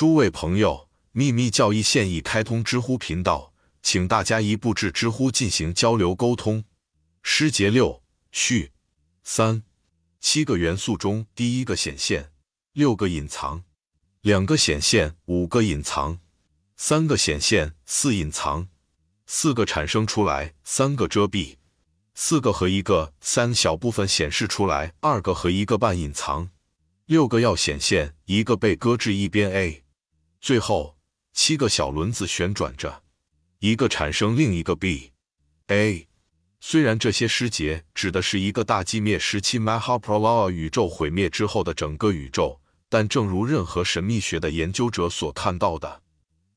诸位朋友，秘密教义现已开通知乎频道，请大家一步至知乎进行交流沟通。诗节六序。三，七个元素中，第一个显现，六个隐藏，两个显现，五个隐藏，三个显现，四隐藏，四个产生出来，三个遮蔽，四个和一个，三小部分显示出来，二个和一个半隐藏，六个要显现，一个被搁置一边。A，最后七个小轮子旋转着，一个产生另一个 B。A。虽然这些诗节指的是一个大寂灭时期 Mahapralaya 宇宙毁灭之后的整个宇宙，但正如任何神秘学的研究者所看到的，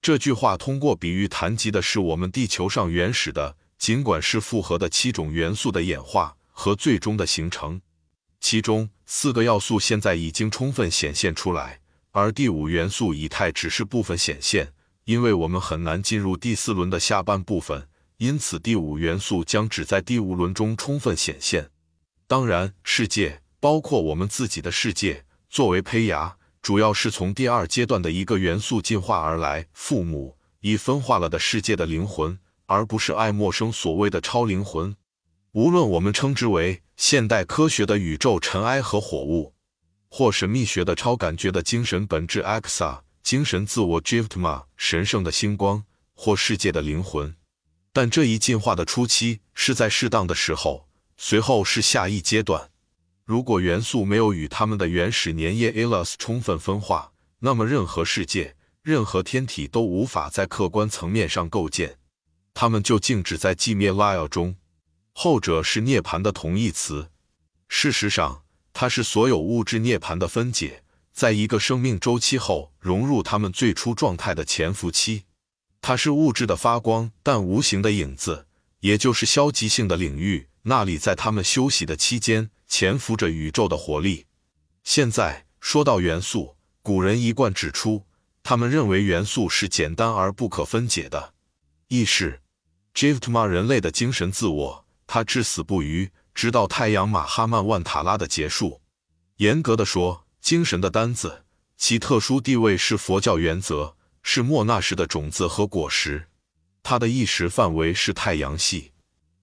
这句话通过比喻谈及的是我们地球上原始的，尽管是复合的七种元素的演化和最终的形成。其中四个要素现在已经充分显现出来，而第五元素以太只是部分显现，因为我们很难进入第四轮的下半部分。因此，第五元素将只在第五轮中充分显现。当然，世界包括我们自己的世界，作为胚芽，主要是从第二阶段的一个元素进化而来。父母已分化了的世界的灵魂，而不是爱默生所谓的超灵魂。无论我们称之为现代科学的宇宙尘埃和火物，或神秘学的超感觉的精神本质 （Axa）、精神自我 （Jivtma）、神圣的星光，或世界的灵魂。但这一进化的初期是在适当的时候，随后是下一阶段。如果元素没有与它们的原始粘液 Elas 充分分化，那么任何世界、任何天体都无法在客观层面上构建，它们就静止在寂灭 Laya 中。后者是涅槃的同义词。事实上，它是所有物质涅槃的分解，在一个生命周期后融入它们最初状态的潜伏期。它是物质的发光，但无形的影子，也就是消极性的领域。那里在他们休息的期间，潜伏着宇宙的活力。现在说到元素，古人一贯指出，他们认为元素是简单而不可分解的意识。Jivtma 人类的精神自我，它至死不渝，直到太阳马哈曼万塔拉的结束。严格的说，精神的单子，其特殊地位是佛教原则。是莫那什的种子和果实，它的意识范围是太阳系。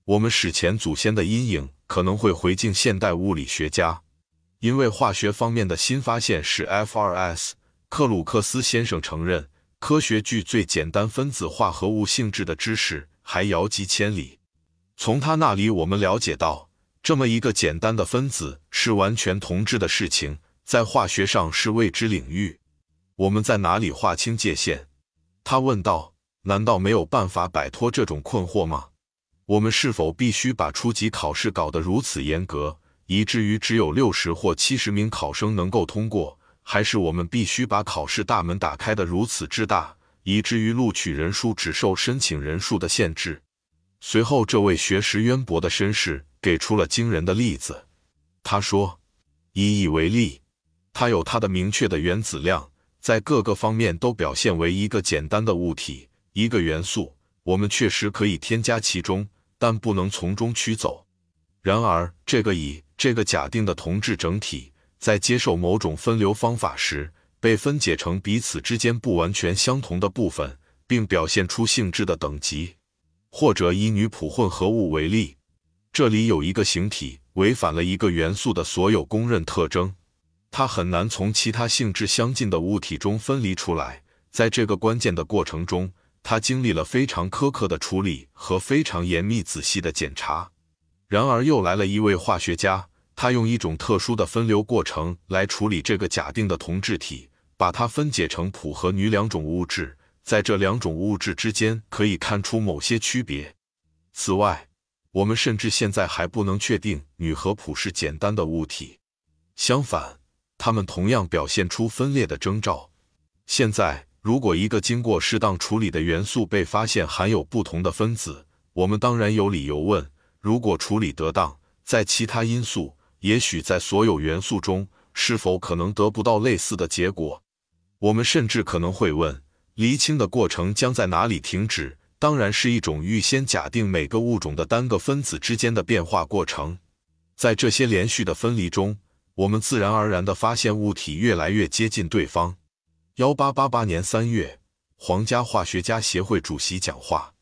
我们史前祖先的阴影可能会回敬现代物理学家，因为化学方面的新发现是 F.R.S.。克鲁克斯先生承认，科学距最简单分子化合物性质的知识还遥及千里。从他那里，我们了解到，这么一个简单的分子是完全同质的事情，在化学上是未知领域。我们在哪里划清界限？他问道。难道没有办法摆脱这种困惑吗？我们是否必须把初级考试搞得如此严格，以至于只有六十或七十名考生能够通过？还是我们必须把考试大门打开的如此之大，以至于录取人数只受申请人数的限制？随后，这位学识渊博的绅士给出了惊人的例子。他说：“以乙为例，它有它的明确的原子量。”在各个方面都表现为一个简单的物体，一个元素。我们确实可以添加其中，但不能从中取走。然而，这个以这个假定的同质整体，在接受某种分流方法时，被分解成彼此之间不完全相同的部分，并表现出性质的等级。或者以女谱混合物为例，这里有一个形体违反了一个元素的所有公认特征。它很难从其他性质相近的物体中分离出来，在这个关键的过程中，它经历了非常苛刻的处理和非常严密仔细的检查。然而，又来了一位化学家，他用一种特殊的分流过程来处理这个假定的同质体，把它分解成普和女两种物质。在这两种物质之间可以看出某些区别。此外，我们甚至现在还不能确定女和普是简单的物体。相反。它们同样表现出分裂的征兆。现在，如果一个经过适当处理的元素被发现含有不同的分子，我们当然有理由问：如果处理得当，在其他因素，也许在所有元素中，是否可能得不到类似的结果？我们甚至可能会问：厘清的过程将在哪里停止？当然是一种预先假定每个物种的单个分子之间的变化过程。在这些连续的分离中。我们自然而然地发现物体越来越接近对方。幺八八八年三月，皇家化学家协会主席讲话。